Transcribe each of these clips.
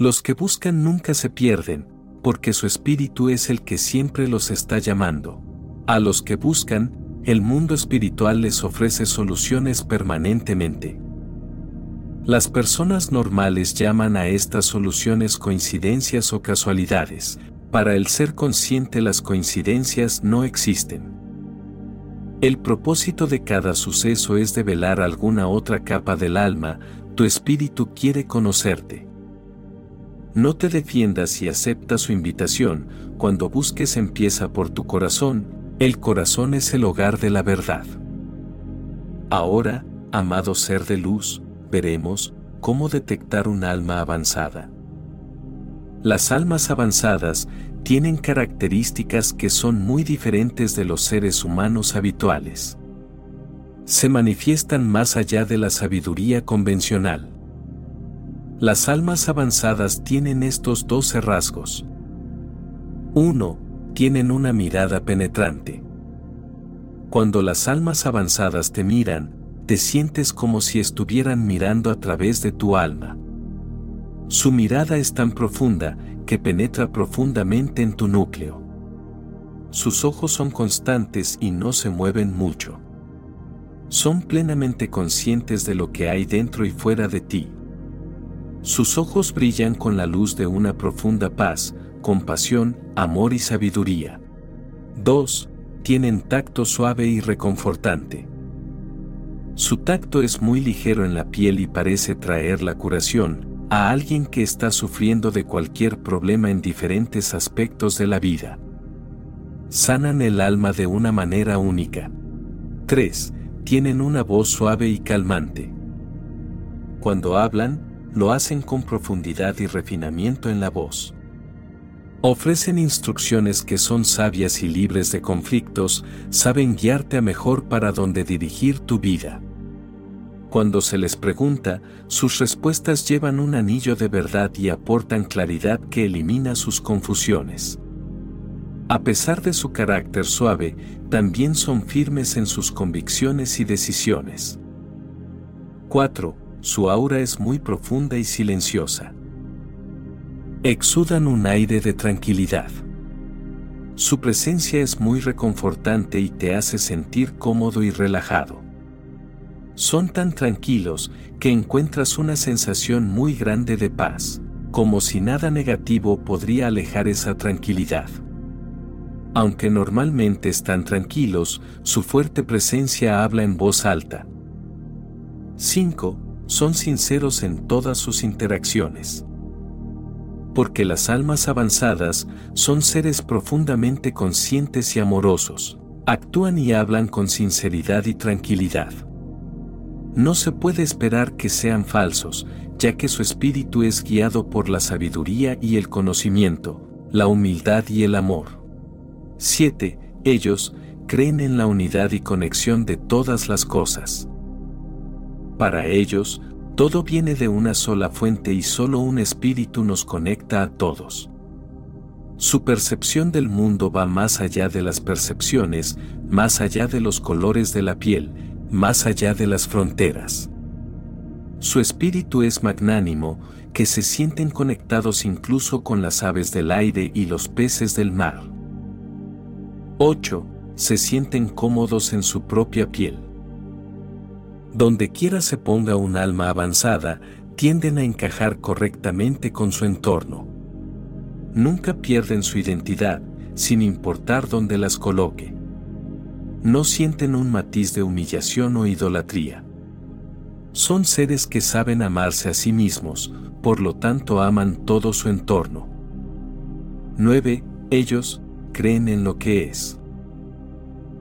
Los que buscan nunca se pierden, porque su espíritu es el que siempre los está llamando. A los que buscan, el mundo espiritual les ofrece soluciones permanentemente. Las personas normales llaman a estas soluciones coincidencias o casualidades. Para el ser consciente las coincidencias no existen. El propósito de cada suceso es develar alguna otra capa del alma, tu espíritu quiere conocerte. No te defiendas y acepta su invitación, cuando busques empieza por tu corazón, el corazón es el hogar de la verdad. Ahora, amado ser de luz, veremos cómo detectar un alma avanzada. Las almas avanzadas tienen características que son muy diferentes de los seres humanos habituales. Se manifiestan más allá de la sabiduría convencional. Las almas avanzadas tienen estos doce rasgos. 1. Tienen una mirada penetrante. Cuando las almas avanzadas te miran, te sientes como si estuvieran mirando a través de tu alma. Su mirada es tan profunda que penetra profundamente en tu núcleo. Sus ojos son constantes y no se mueven mucho. Son plenamente conscientes de lo que hay dentro y fuera de ti. Sus ojos brillan con la luz de una profunda paz, compasión, amor y sabiduría. 2. Tienen tacto suave y reconfortante. Su tacto es muy ligero en la piel y parece traer la curación, a alguien que está sufriendo de cualquier problema en diferentes aspectos de la vida. Sanan el alma de una manera única. 3. Tienen una voz suave y calmante. Cuando hablan, lo hacen con profundidad y refinamiento en la voz. Ofrecen instrucciones que son sabias y libres de conflictos, saben guiarte a mejor para donde dirigir tu vida. Cuando se les pregunta, sus respuestas llevan un anillo de verdad y aportan claridad que elimina sus confusiones. A pesar de su carácter suave, también son firmes en sus convicciones y decisiones. 4. Su aura es muy profunda y silenciosa. Exudan un aire de tranquilidad. Su presencia es muy reconfortante y te hace sentir cómodo y relajado son tan tranquilos que encuentras una sensación muy grande de paz, como si nada negativo podría alejar esa tranquilidad. Aunque normalmente están tranquilos, su fuerte presencia habla en voz alta. 5. Son sinceros en todas sus interacciones. Porque las almas avanzadas son seres profundamente conscientes y amorosos, actúan y hablan con sinceridad y tranquilidad. No se puede esperar que sean falsos, ya que su espíritu es guiado por la sabiduría y el conocimiento, la humildad y el amor. 7. Ellos creen en la unidad y conexión de todas las cosas. Para ellos, todo viene de una sola fuente y solo un espíritu nos conecta a todos. Su percepción del mundo va más allá de las percepciones, más allá de los colores de la piel, más allá de las fronteras. Su espíritu es magnánimo, que se sienten conectados incluso con las aves del aire y los peces del mar. 8. Se sienten cómodos en su propia piel. Donde quiera se ponga un alma avanzada, tienden a encajar correctamente con su entorno. Nunca pierden su identidad, sin importar dónde las coloque no sienten un matiz de humillación o idolatría. Son seres que saben amarse a sí mismos, por lo tanto aman todo su entorno. 9. Ellos creen en lo que es.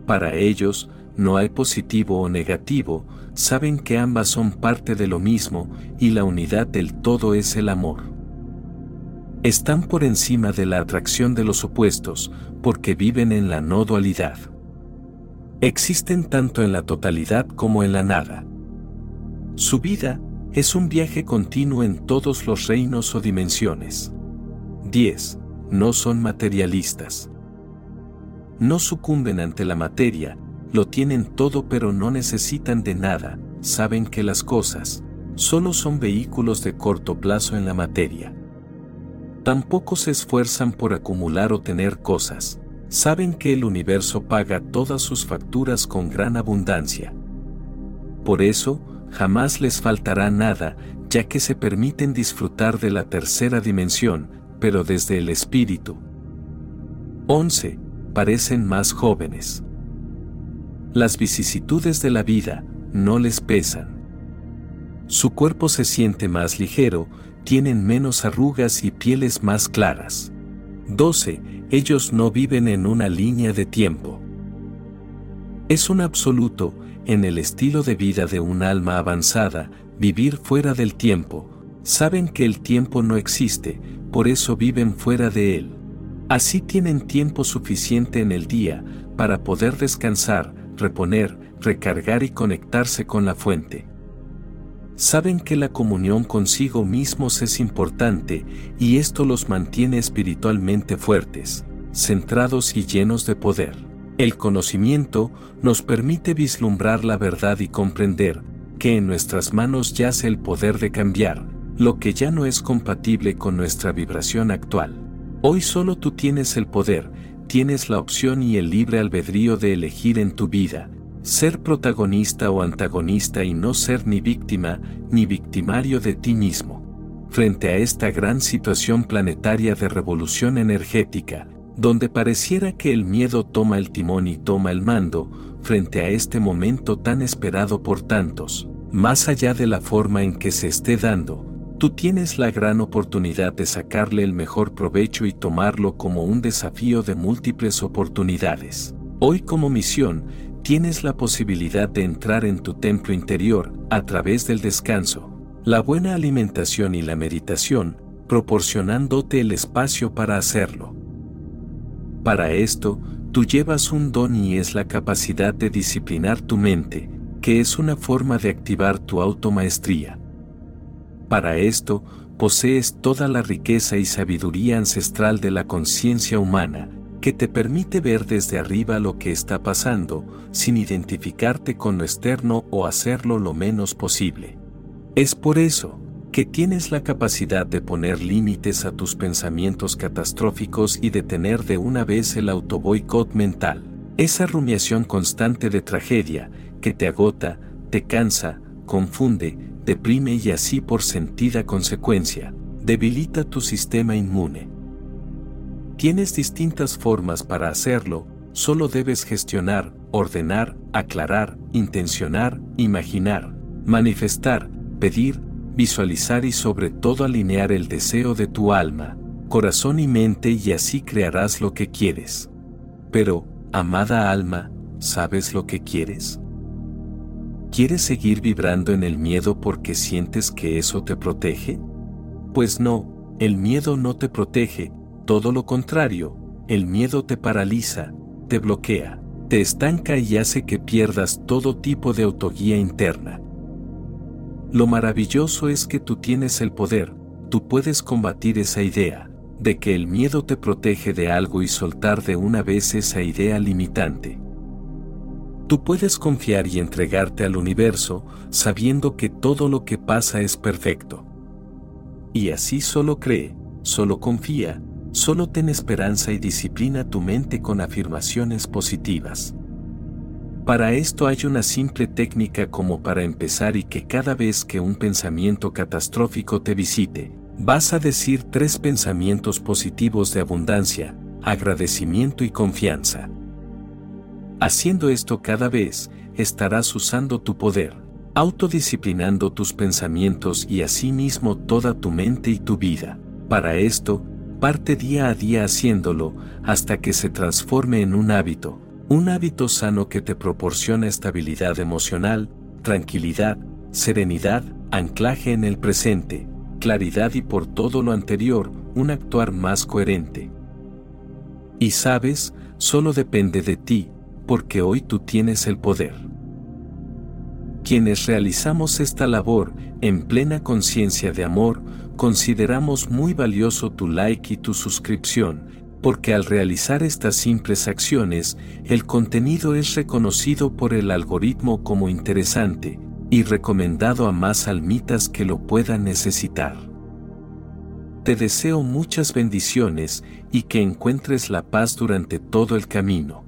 Para ellos, no hay positivo o negativo, saben que ambas son parte de lo mismo y la unidad del todo es el amor. Están por encima de la atracción de los opuestos, porque viven en la no dualidad existen tanto en la totalidad como en la nada. Su vida es un viaje continuo en todos los reinos o dimensiones. 10. No son materialistas. No sucumben ante la materia, lo tienen todo pero no necesitan de nada, saben que las cosas solo son vehículos de corto plazo en la materia. Tampoco se esfuerzan por acumular o tener cosas. Saben que el universo paga todas sus facturas con gran abundancia. Por eso, jamás les faltará nada, ya que se permiten disfrutar de la tercera dimensión, pero desde el espíritu. 11. Parecen más jóvenes. Las vicisitudes de la vida no les pesan. Su cuerpo se siente más ligero, tienen menos arrugas y pieles más claras. 12. Ellos no viven en una línea de tiempo. Es un absoluto, en el estilo de vida de un alma avanzada, vivir fuera del tiempo. Saben que el tiempo no existe, por eso viven fuera de él. Así tienen tiempo suficiente en el día para poder descansar, reponer, recargar y conectarse con la fuente. Saben que la comunión consigo mismos es importante y esto los mantiene espiritualmente fuertes, centrados y llenos de poder. El conocimiento nos permite vislumbrar la verdad y comprender que en nuestras manos yace el poder de cambiar, lo que ya no es compatible con nuestra vibración actual. Hoy solo tú tienes el poder, tienes la opción y el libre albedrío de elegir en tu vida, ser protagonista o antagonista y no ser ni víctima ni victimario de ti mismo. Frente a esta gran situación planetaria de revolución energética, donde pareciera que el miedo toma el timón y toma el mando, frente a este momento tan esperado por tantos, más allá de la forma en que se esté dando, tú tienes la gran oportunidad de sacarle el mejor provecho y tomarlo como un desafío de múltiples oportunidades. Hoy como misión, tienes la posibilidad de entrar en tu templo interior a través del descanso, la buena alimentación y la meditación, proporcionándote el espacio para hacerlo. Para esto, tú llevas un don y es la capacidad de disciplinar tu mente, que es una forma de activar tu automaestría. Para esto, posees toda la riqueza y sabiduría ancestral de la conciencia humana, que te permite ver desde arriba lo que está pasando, sin identificarte con lo externo o hacerlo lo menos posible. Es por eso que tienes la capacidad de poner límites a tus pensamientos catastróficos y detener de una vez el autoboicot mental, esa rumiación constante de tragedia que te agota, te cansa, confunde, deprime y así por sentida consecuencia, debilita tu sistema inmune. Tienes distintas formas para hacerlo, solo debes gestionar, ordenar, aclarar, intencionar, imaginar, manifestar, pedir, visualizar y sobre todo alinear el deseo de tu alma, corazón y mente y así crearás lo que quieres. Pero, amada alma, ¿sabes lo que quieres? ¿Quieres seguir vibrando en el miedo porque sientes que eso te protege? Pues no, el miedo no te protege, todo lo contrario, el miedo te paraliza, te bloquea, te estanca y hace que pierdas todo tipo de autoguía interna. Lo maravilloso es que tú tienes el poder, tú puedes combatir esa idea, de que el miedo te protege de algo y soltar de una vez esa idea limitante. Tú puedes confiar y entregarte al universo sabiendo que todo lo que pasa es perfecto. Y así solo cree, solo confía, Solo ten esperanza y disciplina tu mente con afirmaciones positivas. Para esto hay una simple técnica como para empezar y que cada vez que un pensamiento catastrófico te visite, vas a decir tres pensamientos positivos de abundancia, agradecimiento y confianza. Haciendo esto cada vez, estarás usando tu poder, autodisciplinando tus pensamientos y asimismo toda tu mente y tu vida. Para esto, parte día a día haciéndolo hasta que se transforme en un hábito, un hábito sano que te proporciona estabilidad emocional, tranquilidad, serenidad, anclaje en el presente, claridad y por todo lo anterior, un actuar más coherente. Y sabes, solo depende de ti, porque hoy tú tienes el poder. Quienes realizamos esta labor en plena conciencia de amor, consideramos muy valioso tu like y tu suscripción, porque al realizar estas simples acciones, el contenido es reconocido por el algoritmo como interesante y recomendado a más almitas que lo puedan necesitar. Te deseo muchas bendiciones y que encuentres la paz durante todo el camino.